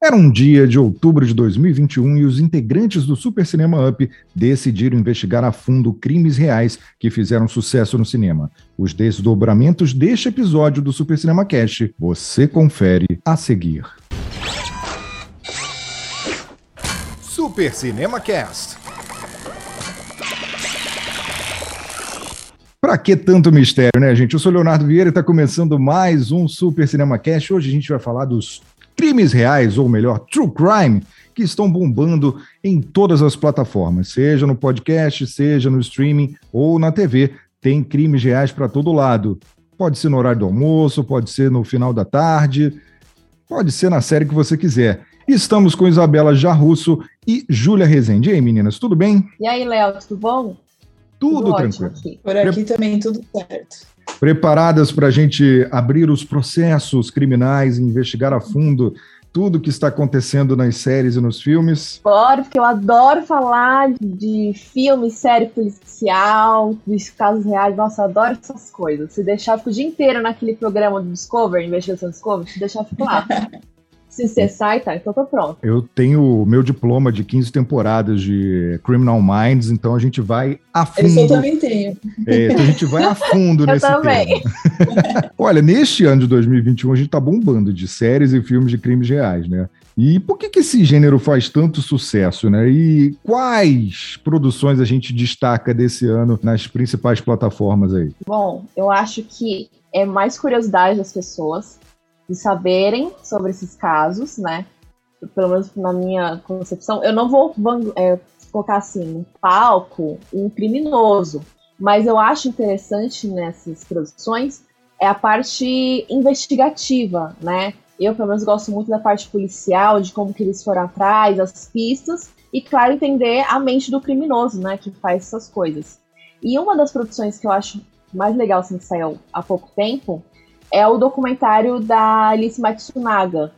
Era um dia de outubro de 2021 e os integrantes do Super Cinema Up decidiram investigar a fundo crimes reais que fizeram sucesso no cinema. Os desdobramentos deste episódio do Super Cinema Cast você confere a seguir. Super Cinema Cast. Pra que tanto mistério, né, gente? Eu sou Leonardo Vieira e está começando mais um Super Cinema Cast. Hoje a gente vai falar dos crimes reais, ou melhor, true crime, que estão bombando em todas as plataformas, seja no podcast, seja no streaming ou na TV. Tem crimes reais para todo lado. Pode ser no horário do almoço, pode ser no final da tarde, pode ser na série que você quiser. Estamos com Isabela Jarrusso e Júlia Rezende. E aí, meninas, tudo bem? E aí, Léo, tudo bom? Tudo, tudo tranquilo. Aqui. Por aqui Pre... também tudo certo preparadas para a gente abrir os processos criminais, investigar a fundo tudo que está acontecendo nas séries e nos filmes? Bora, porque eu adoro falar de filme, série policial, dos casos reais. Nossa, eu adoro essas coisas. Se deixar, eu fico o dia inteiro naquele programa do Discovery, Investigação Discovery, se deixar, eu fico lá. Se você sai, tá, então tô pronto. Eu tenho o meu diploma de 15 temporadas de Criminal Minds, então a gente vai a fundo. Esse eu também tenho. É, então a gente vai a fundo nesse eu também. tema. Olha, neste ano de 2021 a gente tá bombando de séries e filmes de crimes reais, né? E por que, que esse gênero faz tanto sucesso, né? E quais produções a gente destaca desse ano nas principais plataformas aí? Bom, eu acho que é mais curiosidade das pessoas de saberem sobre esses casos, né? Pelo menos na minha concepção, eu não vou é, colocar assim, no palco um criminoso, mas eu acho interessante nessas produções é a parte investigativa, né? Eu, pelo menos, gosto muito da parte policial, de como que eles foram atrás, as pistas, e, claro, entender a mente do criminoso, né, que faz essas coisas. E uma das produções que eu acho mais legal, assim, que saiu há pouco tempo, é o documentário da Alice Matsunaga,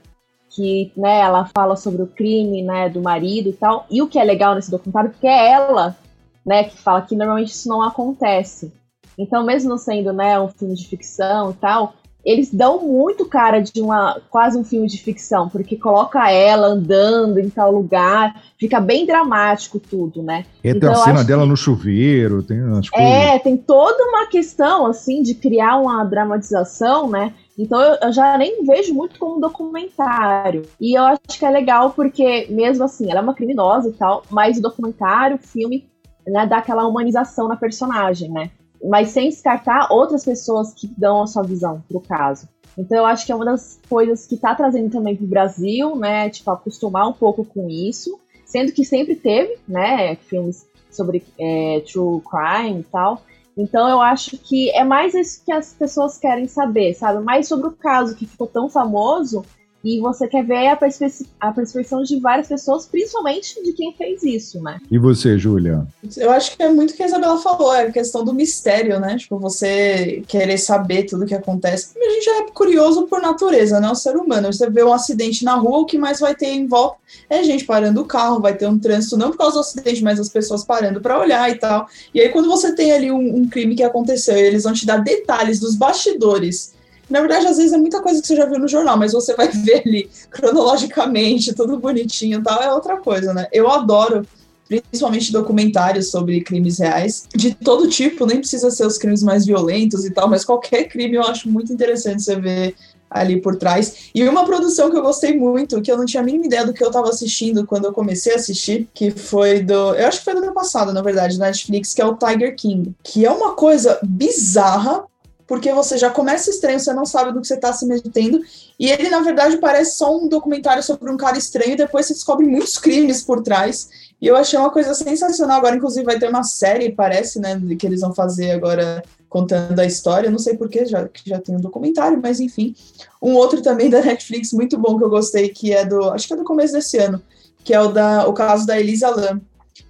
que né, ela fala sobre o crime né, do marido e tal. E o que é legal nesse documentário, porque é ela né, que fala que normalmente isso não acontece. Então, mesmo sendo né, um filme de ficção e tal, eles dão muito cara de uma quase um filme de ficção, porque coloca ela andando em tal lugar, fica bem dramático tudo, né? E então, tem a cena dela que... no chuveiro, tem umas é, coisas. É, tem toda uma questão assim de criar uma dramatização, né? Então eu, eu, já nem vejo muito como um documentário. E eu acho que é legal porque, mesmo assim, ela é uma criminosa e tal, mas o documentário, o filme, né, dá aquela humanização na personagem, né? Mas sem descartar outras pessoas que dão a sua visão pro caso. Então eu acho que é uma das coisas que está trazendo também para o Brasil, né? Tipo, acostumar um pouco com isso, sendo que sempre teve, né? Filmes sobre é, true crime e tal. Então eu acho que é mais isso que as pessoas querem saber, sabe? Mais sobre o caso que ficou tão famoso e você quer ver a, perspe a perspectiva de várias pessoas, principalmente de quem fez isso, né? E você, Júlia? Eu acho que é muito o que a Isabela falou, é a questão do mistério, né? Tipo, você querer saber tudo o que acontece. A gente é curioso por natureza, né? O ser humano. Você vê um acidente na rua, o que mais vai ter em volta é gente parando o carro, vai ter um trânsito, não por causa do acidente, mas as pessoas parando para olhar e tal. E aí, quando você tem ali um, um crime que aconteceu, eles vão te dar detalhes dos bastidores na verdade, às vezes é muita coisa que você já viu no jornal, mas você vai ver ali cronologicamente, tudo bonitinho e tal, é outra coisa, né? Eu adoro principalmente documentários sobre crimes reais, de todo tipo, nem precisa ser os crimes mais violentos e tal, mas qualquer crime eu acho muito interessante você ver ali por trás. E uma produção que eu gostei muito, que eu não tinha a mínima ideia do que eu estava assistindo quando eu comecei a assistir, que foi do. Eu acho que foi do ano passado, na verdade, na Netflix, que é o Tiger King. Que é uma coisa bizarra, porque você já começa estranho, você não sabe do que você está se metendo, e ele, na verdade, parece só um documentário sobre um cara estranho, e depois você descobre muitos crimes por trás, e eu achei uma coisa sensacional, agora inclusive vai ter uma série, parece, né, que eles vão fazer agora contando a história, não sei porquê, já, que já tem um documentário, mas enfim. Um outro também da Netflix, muito bom, que eu gostei, que é do, acho que é do começo desse ano, que é o, da, o caso da Elisa Lam,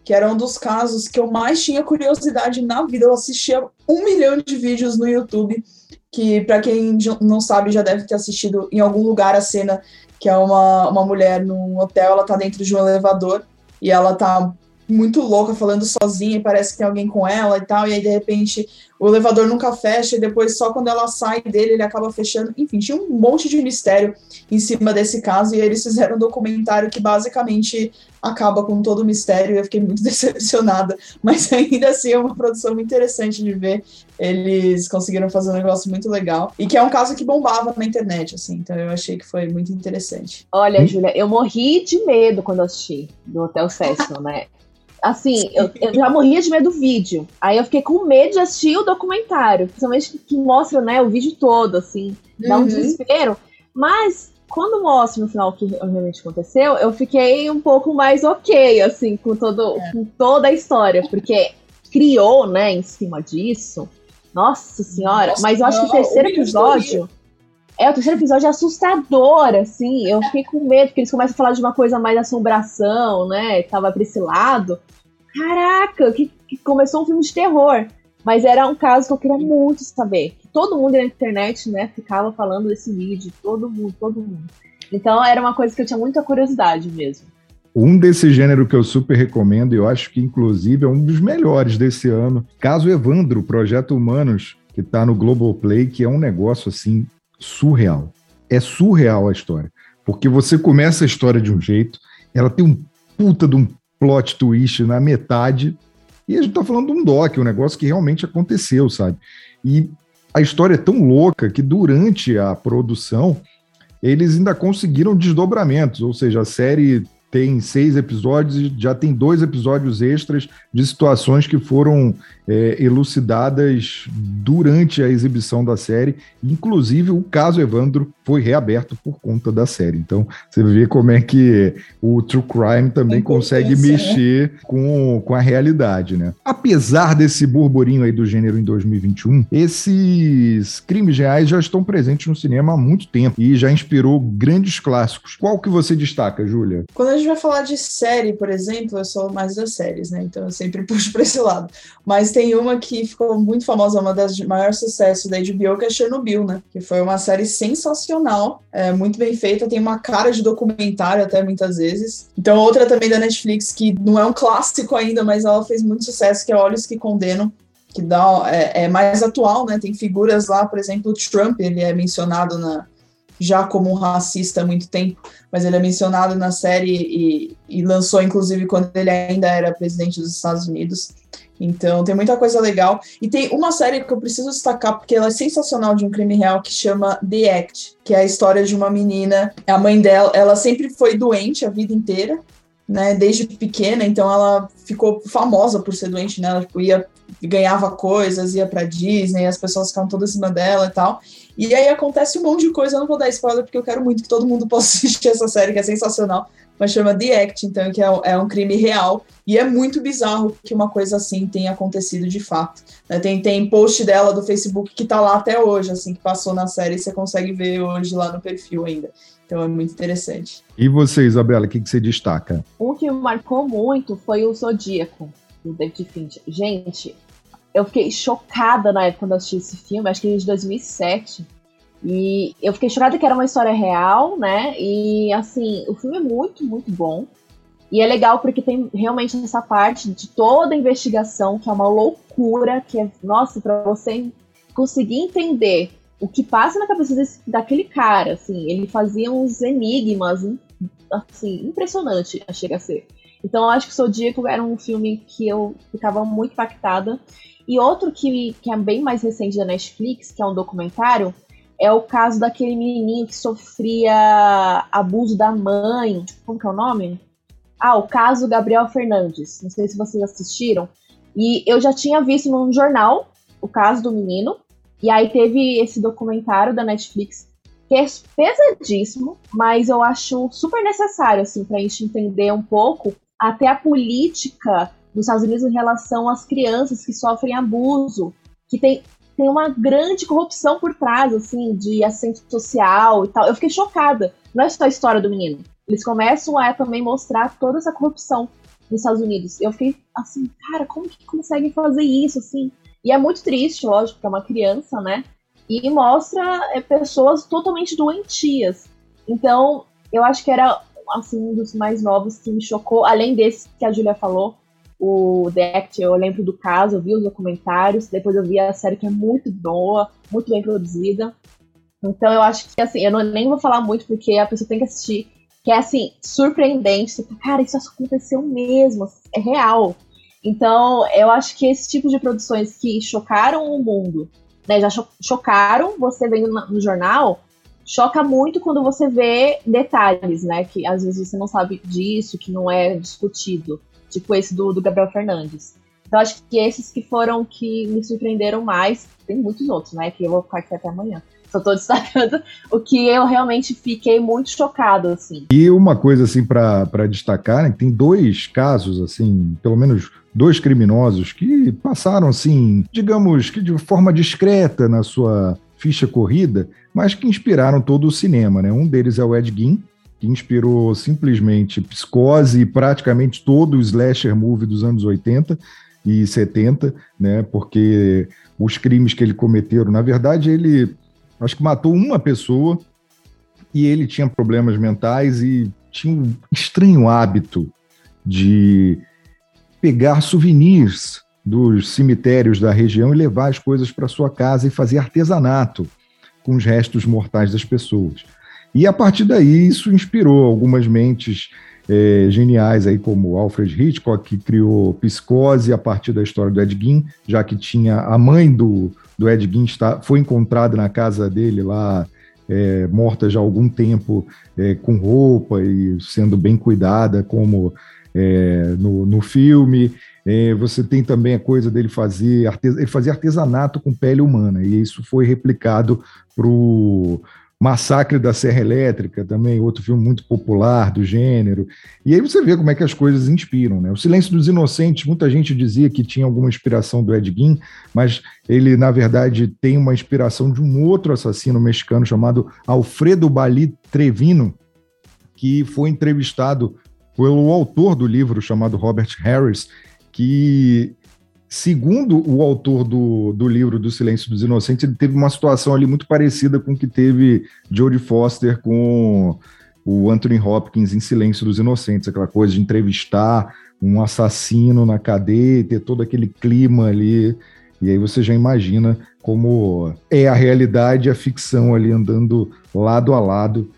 que era um dos casos que eu mais tinha curiosidade na vida. Eu assistia um milhão de vídeos no YouTube, que para quem não sabe já deve ter assistido em algum lugar a cena que é uma, uma mulher num hotel, ela tá dentro de um elevador e ela tá muito louca falando sozinha e parece que tem alguém com ela e tal, e aí de repente o elevador nunca fecha e depois só quando ela sai dele ele acaba fechando. Enfim, tinha um monte de mistério em cima desse caso e eles fizeram um documentário que basicamente acaba com todo o mistério e eu fiquei muito decepcionada, mas ainda assim é uma produção muito interessante de ver. Eles conseguiram fazer um negócio muito legal e que é um caso que bombava na internet, assim, então eu achei que foi muito interessante. Olha? Júlia, eu morri de medo quando assisti do Hotel Cecil, né? Assim, eu, eu, já morria de medo do vídeo. Aí eu fiquei com medo de assistir o documentário, principalmente que mostra, né, o vídeo todo, assim, dá um uhum. desespero. Mas quando mostra no final o que realmente aconteceu, eu fiquei um pouco mais ok, assim, com, todo, é. com toda a história, porque criou, né, em cima disso. Nossa senhora, Nossa, mas eu acho que o terceiro episódio. É, o terceiro episódio é assustador, assim. Eu fiquei com medo, porque eles começam a falar de uma coisa mais assombração, né? Tava pra esse lado. Caraca, que, que começou um filme de terror. Mas era um caso que eu queria muito saber. Todo mundo na internet, né, ficava falando desse vídeo. Todo mundo, todo mundo. Então era uma coisa que eu tinha muita curiosidade mesmo. Um desse gênero que eu super recomendo, e eu acho que inclusive é um dos melhores desse ano, Caso Evandro, Projeto Humanos, que está no Globoplay, que é um negócio assim surreal. É surreal a história. Porque você começa a história de um jeito, ela tem um puta de um plot twist na metade, e a gente tá falando de um doc, um negócio que realmente aconteceu, sabe? E a história é tão louca que durante a produção eles ainda conseguiram desdobramentos, ou seja, a série tem seis episódios e já tem dois episódios extras de situações que foram é, elucidadas durante a exibição da série. Inclusive, o caso Evandro foi reaberto por conta da série. Então, você vê como é que o True Crime também consegue né? mexer com, com a realidade, né? Apesar desse burburinho aí do gênero em 2021, esses crimes reais já estão presentes no cinema há muito tempo e já inspirou grandes clássicos. Qual que você destaca, Júlia? Quando a gente vai falar de série, por exemplo, eu sou mais das séries, né? Então eu sempre puxo para esse lado. Mas tem uma que ficou muito famosa, uma das de maior sucesso da HBO, que é Chernobyl, né? Que foi uma série sensacional, é, muito bem feita, tem uma cara de documentário até muitas vezes. Então outra também da Netflix, que não é um clássico ainda, mas ela fez muito sucesso, que é Olhos que Condenam, que dá, é, é mais atual, né? Tem figuras lá, por exemplo, o Trump, ele é mencionado na, já como um racista há muito tempo, mas ele é mencionado na série e, e, lançou, inclusive, quando ele ainda era presidente dos Estados Unidos. Então, tem muita coisa legal. E tem uma série que eu preciso destacar, porque ela é sensacional de um crime real, que chama The Act, que é a história de uma menina. A mãe dela, ela sempre foi doente a vida inteira, né, desde pequena, então ela ficou famosa por ser doente, né, ela tipo, ia, ganhava coisas, ia pra Disney, as pessoas ficavam todas em cima dela e tal, e aí acontece um monte de coisa, eu não vou dar spoiler porque eu quero muito que todo mundo possa assistir essa série, que é sensacional, mas chama The Act, então, que é, é um crime real, e é muito bizarro que uma coisa assim tenha acontecido de fato. Né? Tem, tem post dela do Facebook que tá lá até hoje, assim, que passou na série, você consegue ver hoje lá no perfil ainda. Então é muito interessante. E você, Isabela, o que, que você destaca? Um que me marcou muito foi o Zodíaco, do David Fincher. Gente, eu fiquei chocada na época quando eu assisti esse filme, acho que é de 2007. E eu fiquei chocada que era uma história real, né? E assim, o filme é muito, muito bom. E é legal porque tem realmente essa parte de toda a investigação, que é uma loucura, que é, nossa, para você conseguir entender o que passa na cabeça desse, daquele cara, assim, ele fazia uns enigmas, assim, impressionante, chega a ser. Então eu acho que Zodíaco era um filme que eu ficava muito impactada. E outro que, que é bem mais recente da Netflix, que é um documentário, é o caso daquele menininho que sofria abuso da mãe. Como que é o nome? Ah, o caso Gabriel Fernandes. Não sei se vocês assistiram. E eu já tinha visto num jornal o caso do menino. E aí teve esse documentário da Netflix que é pesadíssimo, mas eu acho super necessário assim para a gente entender um pouco até a política dos Estados Unidos em relação às crianças que sofrem abuso, que tem tem uma grande corrupção por trás, assim, de assistente social e tal. Eu fiquei chocada. Não é só a história do menino. Eles começam a também mostrar toda essa corrupção nos Estados Unidos. Eu fiquei assim, cara, como que conseguem fazer isso, assim? E é muito triste, lógico, que é uma criança, né? E mostra é, pessoas totalmente doentias. Então, eu acho que era assim, um dos mais novos que me chocou, além desse que a Julia falou, o The Act, eu lembro do caso, eu vi os documentários, depois eu vi a série que é muito boa, muito bem produzida. Então eu acho que assim, eu não, nem vou falar muito porque a pessoa tem que assistir, que é assim, surpreendente. Cara, isso aconteceu mesmo, é real. Então, eu acho que esse tipo de produções que chocaram o mundo, né, já cho chocaram você vendo no jornal, choca muito quando você vê detalhes, né, que às vezes você não sabe disso, que não é discutido, tipo esse do, do Gabriel Fernandes. Então, acho que esses que foram que me surpreenderam mais, tem muitos outros, né, que eu vou ficar aqui até amanhã. Só tô destacando o que eu realmente fiquei muito chocado, assim. E uma coisa, assim, para destacar, né, tem dois casos, assim, pelo menos dois criminosos que passaram, assim, digamos que de forma discreta na sua ficha corrida, mas que inspiraram todo o cinema, né? Um deles é o Ed Gein, que inspirou simplesmente Psicose e praticamente todo o slasher movie dos anos 80 e 70, né? Porque os crimes que ele cometeu, na verdade, ele acho que matou uma pessoa e ele tinha problemas mentais e tinha um estranho hábito de pegar souvenirs dos cemitérios da região e levar as coisas para sua casa e fazer artesanato com os restos mortais das pessoas. E a partir daí isso inspirou algumas mentes é, geniais aí como Alfred Hitchcock que criou Psicose a partir da história do Ed Gein, já que tinha a mãe do, do Ed Gein está, foi encontrada na casa dele lá é, morta já há algum tempo é, com roupa e sendo bem cuidada como é, no, no filme. É, você tem também a coisa dele fazer ele fazia artesanato com pele humana, e isso foi replicado para o Massacre da Serra Elétrica, também outro filme muito popular do gênero. E aí você vê como é que as coisas inspiram, né? O Silêncio dos Inocentes, muita gente dizia que tinha alguma inspiração do Ed Gein, mas ele na verdade tem uma inspiração de um outro assassino mexicano chamado Alfredo Bali Trevino, que foi entrevistado pelo autor do livro chamado Robert Harris, que, segundo o autor do, do livro do Silêncio dos Inocentes, ele teve uma situação ali muito parecida com o que teve Jodie Foster com o Anthony Hopkins em Silêncio dos Inocentes, aquela coisa de entrevistar um assassino na cadeia, ter todo aquele clima ali. E aí você já imagina como é a realidade e a ficção ali andando lado a lado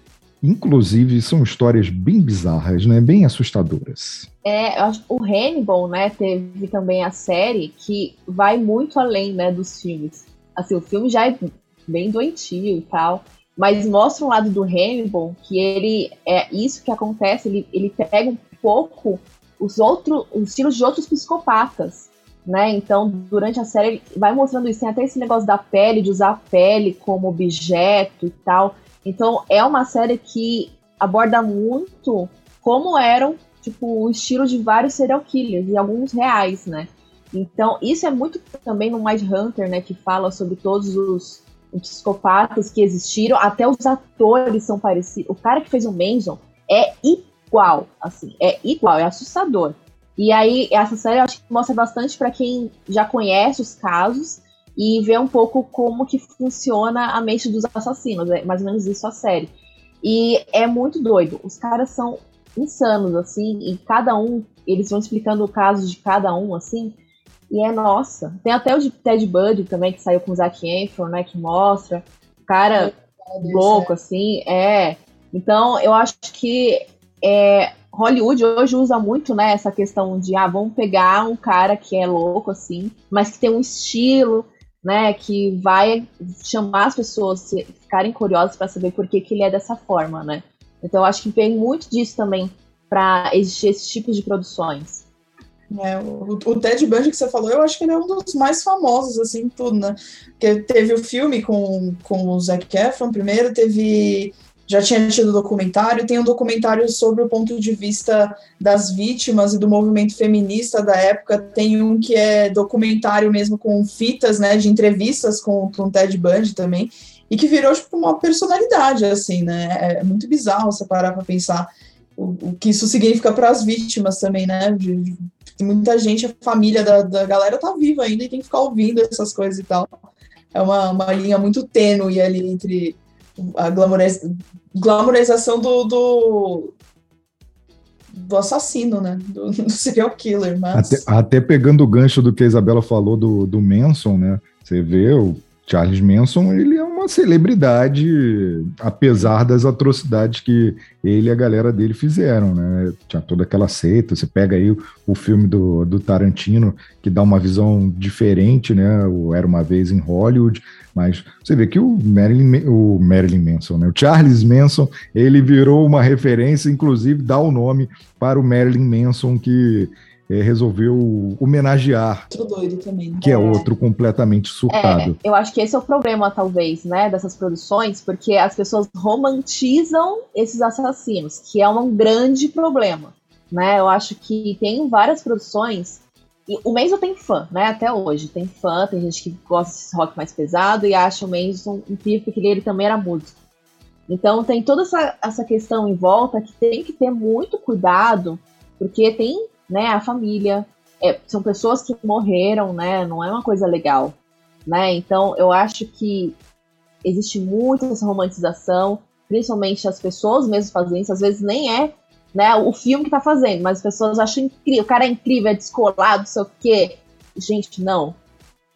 Inclusive, são histórias bem bizarras, né? Bem assustadoras. É, o Hannibal, né, teve também a série que vai muito além, né, dos filmes. Assim, o filme já é bem doentio e tal, mas mostra um lado do Hannibal que ele é isso que acontece, ele, ele pega um pouco os outros os estilos de outros psicopatas, né? Então, durante a série vai mostrando isso, tem até esse negócio da pele, de usar a pele como objeto e tal. Então é uma série que aborda muito como eram, tipo, o estilo de vários serial killers e alguns reais, né? Então, isso é muito também no Mind Hunter, né, que fala sobre todos os, psicopatas que existiram, até os atores são parecidos. O cara que fez o Manson é igual, assim, é igual, é assustador. E aí, essa série eu acho que mostra bastante para quem já conhece os casos e ver um pouco como que funciona a mente dos assassinos. É mais ou menos isso a série. E é muito doido. Os caras são insanos, assim, e cada um, eles vão explicando o caso de cada um, assim, e é nossa. Tem até o de Ted Bundy também, que saiu com o Zac Efron, né, que mostra. O cara é, louco, assim, é. Então, eu acho que é, Hollywood hoje usa muito, né, essa questão de, ah, vamos pegar um cara que é louco, assim, mas que tem um estilo, né, que vai chamar as pessoas a ficarem curiosas para saber por que, que ele é dessa forma, né? Então eu acho que tem muito disso também para existir esse tipo de produções. É, o, o, Ted Bundy que você falou, eu acho que ele é um dos mais famosos, assim, tudo, né? Porque teve o filme com, com o Zac Efron primeiro, teve já tinha tido documentário, tem um documentário sobre o ponto de vista das vítimas e do movimento feminista da época, tem um que é documentário mesmo com fitas, né, de entrevistas com, com Ted Bundy também, e que virou tipo uma personalidade, assim, né, é, é muito bizarro você parar para pensar o, o, que isso significa para as vítimas também, né, de, muita gente, a família da, da galera tá viva ainda e tem que ficar ouvindo essas coisas e tal, é uma, uma linha muito tênue ali entre a glamorização do, do, do assassino, né? Do, do serial killer. Mas... Até, até, pegando o gancho do que a Isabela falou do, do Manson, né? Você vê o Charles Manson, ele é uma celebridade, apesar das atrocidades que ele e a galera dele fizeram, né? Tinha toda aquela seita. Você pega aí o, filme do, do Tarantino, que dá uma visão diferente, né? O Era uma Vez em Hollywood, mas você vê que o Marilyn, o Marilyn Manson, né? O Charles Manson, ele virou uma referência, inclusive dá o nome para o Marilyn Manson que é, resolveu homenagear. Outro doido também. Né? Que é, é outro completamente surtado. É, eu acho que esse é o problema, talvez, né, dessas produções, porque as pessoas romantizam esses assassinos, que é um grande problema. Né? Eu acho que tem várias produções. E o Manson tem fã, né? Até hoje. Tem fã, tem gente que gosta desse rock mais pesado e acha o Manson incrível porque ele também era músico. Então tem toda essa, essa questão em volta que tem que ter muito cuidado, porque tem né, a família. É, são pessoas que morreram, né? Não é uma coisa legal, né? Então eu acho que existe muito essa romantização, principalmente as pessoas mesmo fazendo isso, às vezes nem é né, o filme que tá fazendo, mas as pessoas acham incrível, o cara é incrível, é descolado, sei o quê. Gente, não.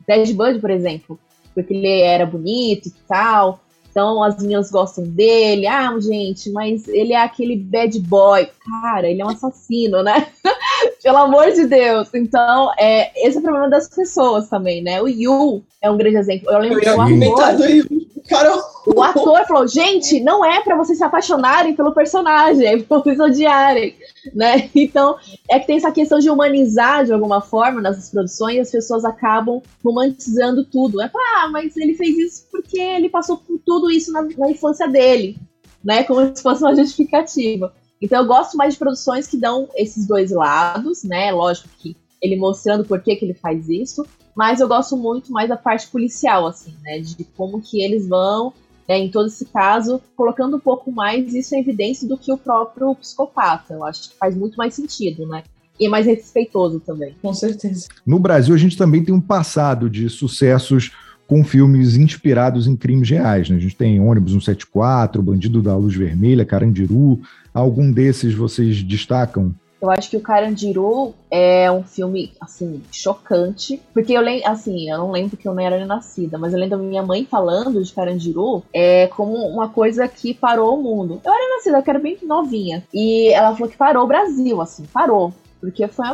Ted Bundy, por exemplo, porque ele era bonito e tal, então as meninas gostam dele. Ah, gente, mas ele é aquele bad boy. Cara, ele é um assassino, né? Pelo amor de Deus. Então, é, esse é o problema das pessoas também, né? O Yu é um grande exemplo. Eu lembro que o ator, o ator falou, gente, não é para vocês se apaixonarem pelo personagem, é pra vocês odiarem, né? Então, é que tem essa questão de humanizar de alguma forma nessas produções e as pessoas acabam romantizando tudo. É, ah, mas ele fez isso porque ele passou por tudo isso na, na infância dele, né? Como se fosse uma justificativa. Então eu gosto mais de produções que dão esses dois lados, né? Lógico que ele mostrando por que, que ele faz isso, mas eu gosto muito mais da parte policial, assim, né? De como que eles vão, né, em todo esse caso, colocando um pouco mais isso em evidência do que o próprio psicopata. Eu acho que faz muito mais sentido, né? E é mais respeitoso também. Com certeza. No Brasil, a gente também tem um passado de sucessos com filmes inspirados em crimes reais. Né? A gente tem Ônibus 174, Bandido da Luz Vermelha, Carandiru. Algum desses vocês destacam? Eu acho que o Carandiru é um filme, assim, chocante. Porque eu lembro, assim, eu não lembro que eu não era nascida, mas eu lembro da minha mãe falando de Carandiru é, como uma coisa que parou o mundo. Eu era nascida, eu era bem novinha. E ela falou que parou o Brasil, assim, parou. Porque foi,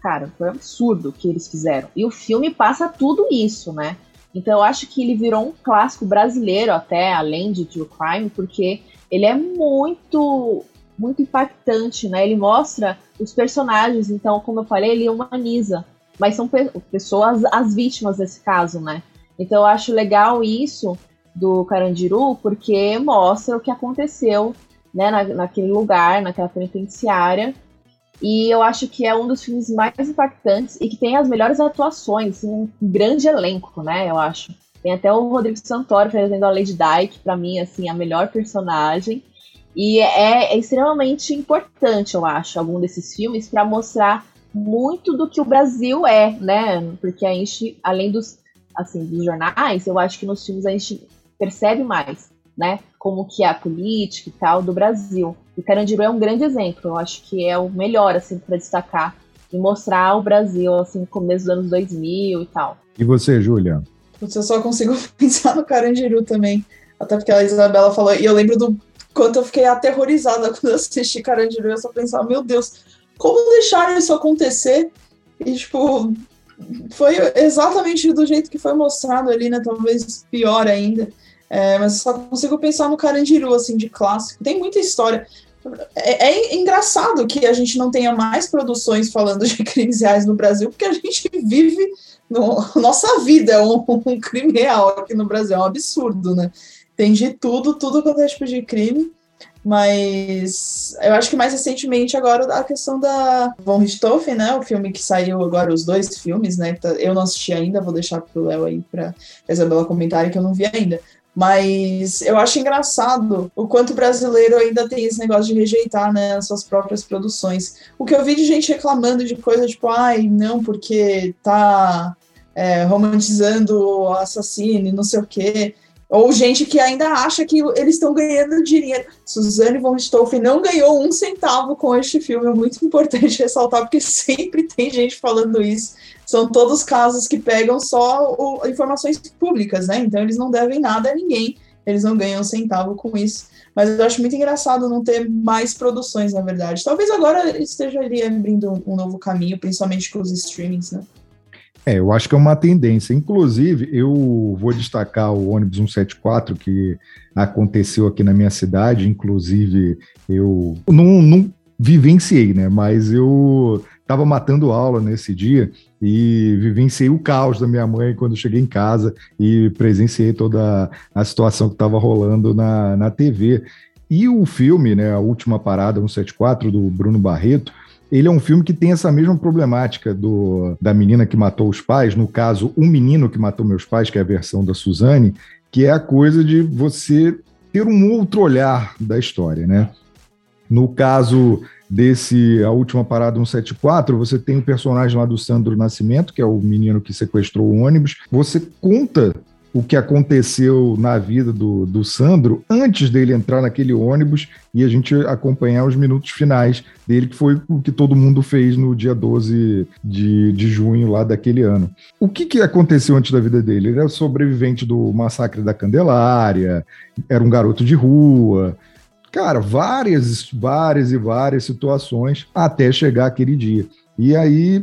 cara, foi um absurdo o que eles fizeram. E o filme passa tudo isso, né? Então eu acho que ele virou um clássico brasileiro até, além de True Crime, porque ele é muito muito impactante, né? Ele mostra os personagens, então, como eu falei, ele humaniza. Mas são pe pessoas, as vítimas desse caso, né? Então eu acho legal isso do Carandiru, porque mostra o que aconteceu né, na, naquele lugar, naquela penitenciária, e eu acho que é um dos filmes mais impactantes e que tem as melhores atuações, um grande elenco, né? Eu acho. Tem até o Rodrigo Santoro fazendo a Lady Di, que mim, assim, é a melhor personagem. E é, é extremamente importante, eu acho, algum desses filmes para mostrar muito do que o Brasil é, né? Porque a gente, além dos, assim, dos jornais, eu acho que nos filmes a gente percebe mais, né? Como que é a política e tal do Brasil. E Carandiru é um grande exemplo. Eu acho que é o melhor, assim, para destacar e mostrar o Brasil, assim, no começo dos anos 2000 e tal. E você, Júlia? Eu só consigo pensar no Carandiru também. Até porque a Isabela falou, e eu lembro do quanto eu fiquei aterrorizada quando eu assisti Carandiru. Eu só pensava, meu Deus, como deixaram isso acontecer? E, tipo, foi exatamente do jeito que foi mostrado ali, né? Talvez pior ainda. É, mas só consigo pensar no Carandiru, assim, de clássico. Tem muita história. É, é, engraçado que a gente não tenha mais produções falando de crimes reais no Brasil, porque a gente vive. No, nossa vida é um, um, crime real aqui no Brasil, é um absurdo, né? Tem de tudo, tudo quanto é tipo de crime. Mas eu acho que mais recentemente agora a questão da Von Richthofen, né? O filme que saiu agora, os dois filmes, né? Eu não assisti ainda, vou deixar pro Léo aí pra Isabela comentar que eu não vi ainda. Mas eu acho engraçado o quanto o brasileiro ainda tem esse negócio de rejeitar né, as suas próprias produções. O que eu vi de gente reclamando de coisa tipo, ai, não, porque tá é, romantizando o assassino e não sei o quê. Ou gente que ainda acha que eles estão ganhando dinheiro. Suzanne von Richthofen não ganhou um centavo com este filme. É muito importante ressaltar, porque sempre tem gente falando isso. São todos casos que pegam só o, informações públicas, né? Então eles não devem nada a ninguém. Eles não ganham um centavo com isso. Mas eu acho muito engraçado não ter mais produções, na verdade. Talvez agora esteja ali abrindo um novo caminho, principalmente com os streamings, né? É, eu acho que é uma tendência. Inclusive, eu vou destacar o ônibus 174 que aconteceu aqui na minha cidade. Inclusive, eu não, não vivenciei, né? Mas eu estava matando aula nesse dia e vivenciei o caos da minha mãe quando cheguei em casa e presenciei toda a situação que estava rolando na, na TV. E o filme, né, A Última Parada 174, do Bruno Barreto, ele é um filme que tem essa mesma problemática do, da menina que matou os pais, no caso, um menino que matou meus pais, que é a versão da Suzane, que é a coisa de você ter um outro olhar da história, né? No caso desse A Última Parada 174, você tem o personagem lá do Sandro Nascimento, que é o menino que sequestrou o ônibus. Você conta o que aconteceu na vida do, do Sandro antes dele entrar naquele ônibus e a gente acompanhar os minutos finais dele, que foi o que todo mundo fez no dia 12 de, de junho lá daquele ano. O que, que aconteceu antes da vida dele? Ele era sobrevivente do massacre da Candelária, era um garoto de rua, Cara, várias, várias e várias situações até chegar aquele dia. E aí,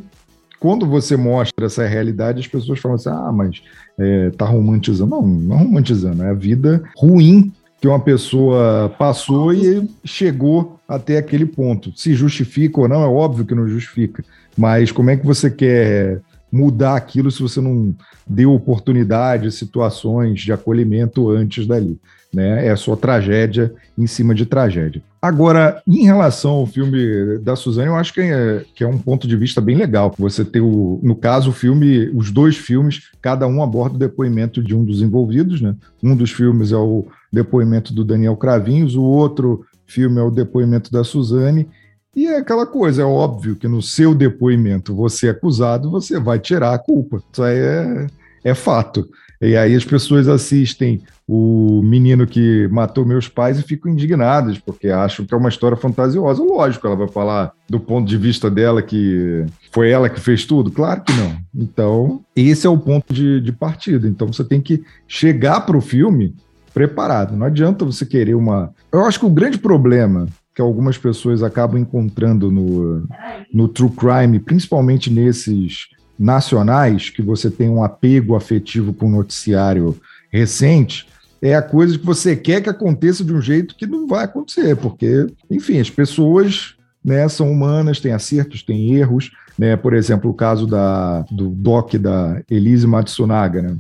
quando você mostra essa realidade, as pessoas falam assim: ah, mas é, tá romantizando. Não, não é romantizando, é a vida ruim que uma pessoa passou e chegou até aquele ponto. Se justifica ou não, é óbvio que não justifica. Mas como é que você quer mudar aquilo se você não deu oportunidade, situações de acolhimento antes dali? né? É só tragédia em cima de tragédia. Agora, em relação ao filme da Suzane, eu acho que é, que é um ponto de vista bem legal. Você ter, o, no caso, o filme, os dois filmes, cada um aborda o depoimento de um dos envolvidos, né? Um dos filmes é o depoimento do Daniel Cravinhos, o outro filme é o depoimento da Suzane. E é aquela coisa, é óbvio que no seu depoimento, você é acusado, você vai tirar a culpa. Isso aí é, é fato. E aí as pessoas assistem o menino que matou meus pais e ficam indignadas, porque acham que é uma história fantasiosa. Lógico, ela vai falar do ponto de vista dela que foi ela que fez tudo? Claro que não. Então, esse é o ponto de, de partida. Então, você tem que chegar para o filme preparado. Não adianta você querer uma. Eu acho que o grande problema que algumas pessoas acabam encontrando no, no true crime, principalmente nesses nacionais, que você tem um apego afetivo com o noticiário recente, é a coisa que você quer que aconteça de um jeito que não vai acontecer, porque, enfim, as pessoas né, são humanas, têm acertos, têm erros. Né? Por exemplo, o caso da, do doc da Elise Matsunaga, né?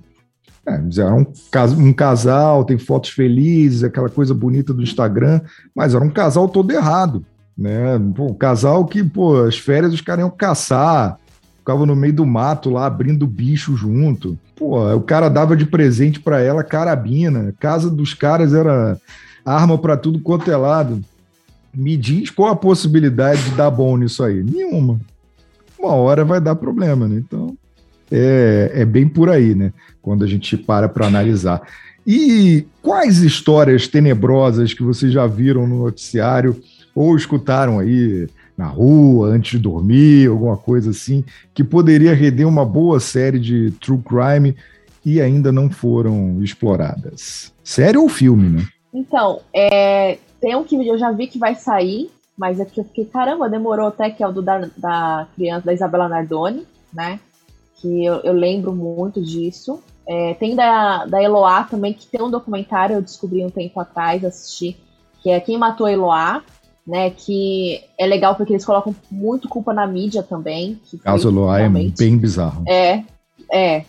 É, era um, um casal, tem fotos felizes, aquela coisa bonita do Instagram, mas era um casal todo errado. Né? Pô, um casal que, pô, as férias os caras iam caçar, ficava no meio do mato lá abrindo bicho junto. Pô, o cara dava de presente para ela carabina. Casa dos caras era arma para tudo quanto é lado. Me diz qual a possibilidade de dar bom nisso aí? Nenhuma. Uma hora vai dar problema, né? Então, é, é bem por aí, né? Quando a gente para para analisar. E quais histórias tenebrosas que vocês já viram no noticiário ou escutaram aí na rua, antes de dormir, alguma coisa assim, que poderia render uma boa série de true crime e ainda não foram exploradas. Série ou filme, né? Então, é, tem um que eu já vi que vai sair, mas é que eu fiquei, caramba, demorou até que é o do da, da criança da Isabela Nardoni, né? Que eu, eu lembro muito disso. É, tem da, da Eloá também, que tem um documentário, eu descobri um tempo atrás, assisti, que é Quem Matou Eloá, né? Que é legal porque eles colocam muito culpa na mídia também. Que Caso Eloá é bem bizarro. É, é.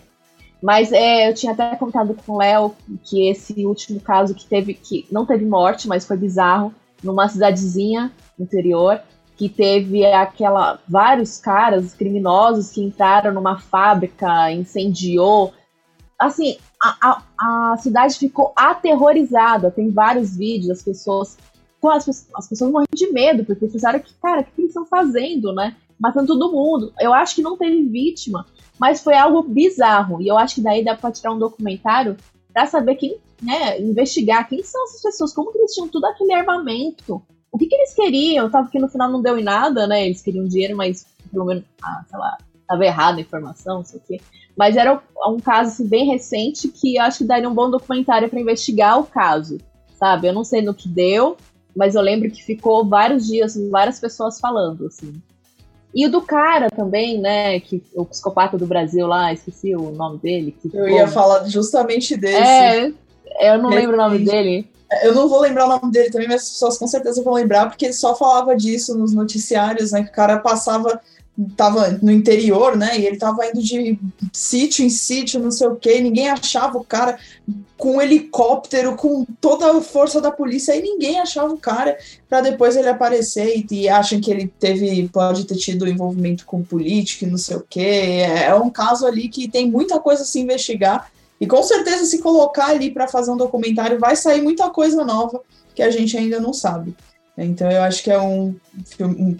Mas é, eu tinha até comentado com o Léo que esse último caso que teve, que não teve morte, mas foi bizarro, numa cidadezinha interior, que teve aquela vários caras criminosos que entraram numa fábrica, incendiou. Assim, a, a, a cidade ficou aterrorizada. Tem vários vídeos das pessoas pô, as, as pessoas morrem de medo, porque pensaram que, cara, o que eles estão fazendo, né? Matando todo mundo. Eu acho que não teve vítima, mas foi algo bizarro. E eu acho que daí dá pra tirar um documentário para saber quem, né, investigar quem são essas pessoas, como que eles tinham tudo aquele armamento, o que, que eles queriam, tava que no final não deu em nada, né? Eles queriam dinheiro, mas pelo menos, ah, sei lá, tava errada a informação, não sei o quê. Mas era um caso assim, bem recente que eu acho que daria um bom documentário para investigar o caso, sabe? Eu não sei no que deu, mas eu lembro que ficou vários dias, várias pessoas falando, assim. E o do cara também, né? Que o psicopata do Brasil lá, esqueci o nome dele. eu ia falar justamente desse. É, eu não lembro o nome dele. Eu não vou lembrar o nome dele também, mas as pessoas com certeza vão lembrar, porque ele só falava disso nos noticiários, né? Que o cara passava tava no interior, né? E ele tava indo de sítio em sítio, não sei o quê, ninguém achava o cara com um helicóptero, com toda a força da polícia, e ninguém achava o cara para depois ele aparecer e, e acham que ele teve, pode ter tido envolvimento com política e não sei o quê. É, é um caso ali que tem muita coisa a se investigar. E com certeza, se colocar ali para fazer um documentário, vai sair muita coisa nova que a gente ainda não sabe. Então eu acho que é um, um,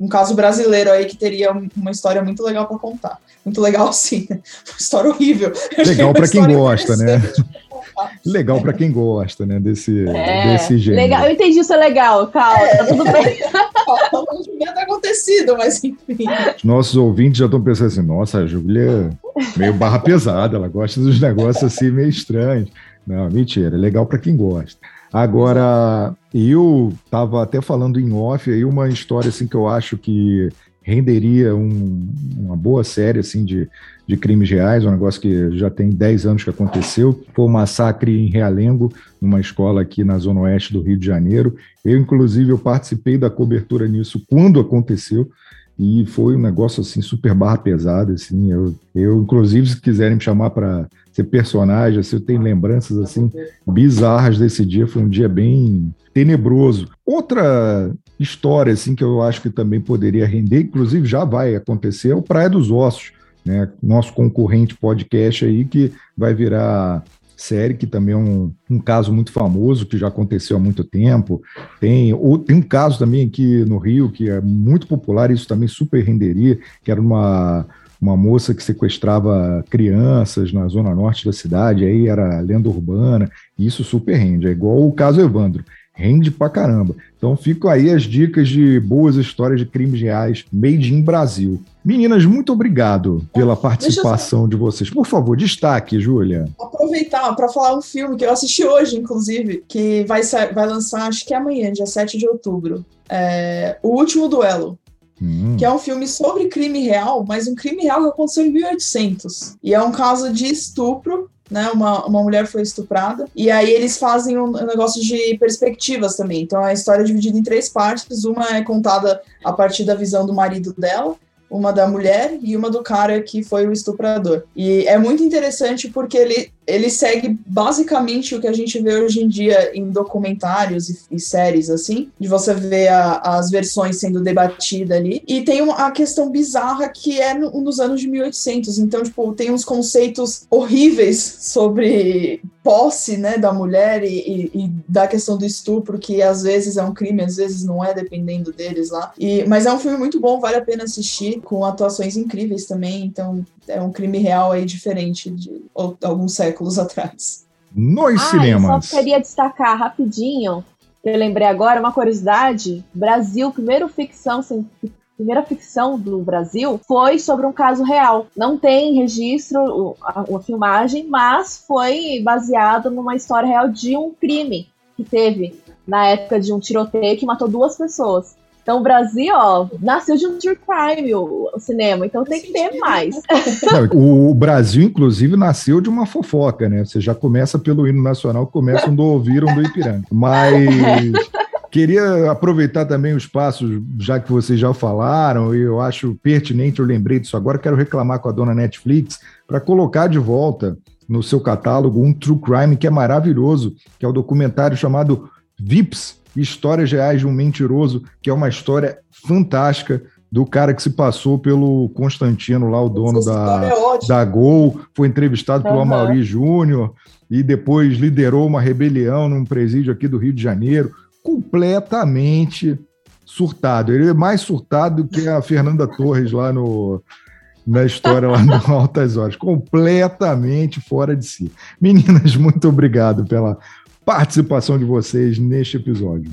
um caso brasileiro aí que teria uma história muito legal para contar. Muito legal, sim. Né? Uma história horrível. Legal para quem gosta, né? Legal para quem gosta, né? Desse, é, desse gênero. Legal. Eu entendi isso é legal, calma, é. tá tudo bem. Não devia ter acontecido, mas enfim. Os nossos ouvintes já estão pensando assim: nossa, a Júlia é meio barra pesada, ela gosta dos negócios assim meio estranhos. Não, mentira, é legal para quem gosta. Agora, eu estava até falando em off aí uma história assim que eu acho que renderia um, uma boa série assim de, de crimes reais, um negócio que já tem 10 anos que aconteceu. Foi o um massacre em Realengo, numa escola aqui na zona oeste do Rio de Janeiro. Eu, inclusive, eu participei da cobertura nisso quando aconteceu e foi um negócio assim super barra pesada assim. Eu, eu inclusive se quiserem me chamar para ser personagem assim, eu tenho lembranças assim bizarras desse dia. Foi um dia bem tenebroso. Outra história assim que eu acho que também poderia render inclusive já vai acontecer é o Praia dos Ossos né? Nosso concorrente podcast aí que vai virar série, que também é um, um caso muito famoso, que já aconteceu há muito tempo. Tem, ou, tem um caso também aqui no Rio, que é muito popular, isso também super renderia, que era uma, uma moça que sequestrava crianças na zona norte da cidade, aí era lenda urbana, e isso super rende. É igual o caso Evandro rende pra caramba. Então ficam aí as dicas de boas histórias de crimes reais made in Brasil. Meninas, muito obrigado pela participação eu... de vocês. Por favor, destaque, Júlia. Aproveitar para falar um filme que eu assisti hoje, inclusive, que vai, vai lançar, acho que é amanhã, dia 7 de outubro. É... O Último Duelo. Hum. Que é um filme sobre crime real, mas um crime real que aconteceu em 1800. E é um caso de estupro né? Uma, uma mulher foi estuprada. E aí eles fazem um negócio de perspectivas também. Então a história é dividida em três partes. Uma é contada a partir da visão do marido dela, uma da mulher e uma do cara que foi o estuprador. E é muito interessante porque ele ele segue basicamente o que a gente vê hoje em dia em documentários e, e séries, assim, de você ver a, as versões sendo debatidas ali. E tem uma, a questão bizarra que é no, nos anos de 1800. Então, tipo, tem uns conceitos horríveis sobre posse, né, da mulher e, e, e, da questão do estupro, que às vezes é um crime, às vezes não é, dependendo deles lá. E, mas é um filme muito bom, vale a pena assistir, com atuações incríveis também. Então, é um crime real aí diferente de alguns séculos atrás. Nos ah, cinemas. Eu só queria destacar rapidinho, que eu lembrei agora, uma curiosidade: Brasil, primeiro ficção primeira ficção do Brasil foi sobre um caso real. Não tem registro, a, a, filmagem, mas foi baseado numa história real de um crime que teve na época de um tiroteio que matou duas pessoas. Então, o Brasil, ó, nasceu de um true crime, o, cinema, então tem que ter mais. O Brasil, inclusive, nasceu de uma fofoca, né? Você já começa pelo hino nacional, começam do ouviram do Ipiranga. Mas queria aproveitar também o espaço, já que vocês já falaram, e eu acho pertinente, eu lembrei disso agora, quero reclamar com a dona Netflix para colocar de volta no seu catálogo um true crime que é maravilhoso, que é o documentário chamado Vips, Histórias Reais de um Mentiroso, que é uma história fantástica do cara que se passou pelo Constantino, lá o dono da, é da Gol, foi entrevistado uhum. pelo Amaury Júnior e depois liderou uma rebelião num presídio aqui do Rio de Janeiro, completamente surtado. Ele é mais surtado do que a Fernanda Torres lá no, na história lá do Altas Horas, completamente fora de si. Meninas, muito obrigado pela participação de vocês neste episódio.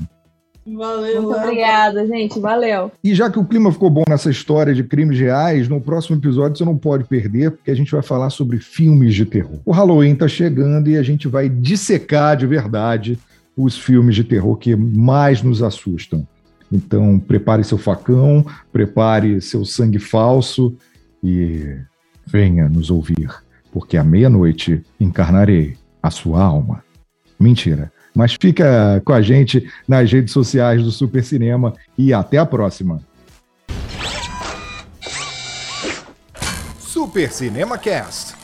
Valeu. Muito obrigada, gente. Valeu. E já que o clima ficou bom nessa história de crimes reais, no próximo episódio você não pode perder, porque a gente vai falar sobre filmes de terror. O Halloween tá chegando e a gente vai dissecar de verdade os filmes de terror que mais nos assustam. Então, prepare seu facão, prepare seu sangue falso e venha nos ouvir, porque à meia-noite encarnarei a sua alma. Mentira. Mas fica com a gente nas redes sociais do Super Cinema e até a próxima. Super Cinema Cast.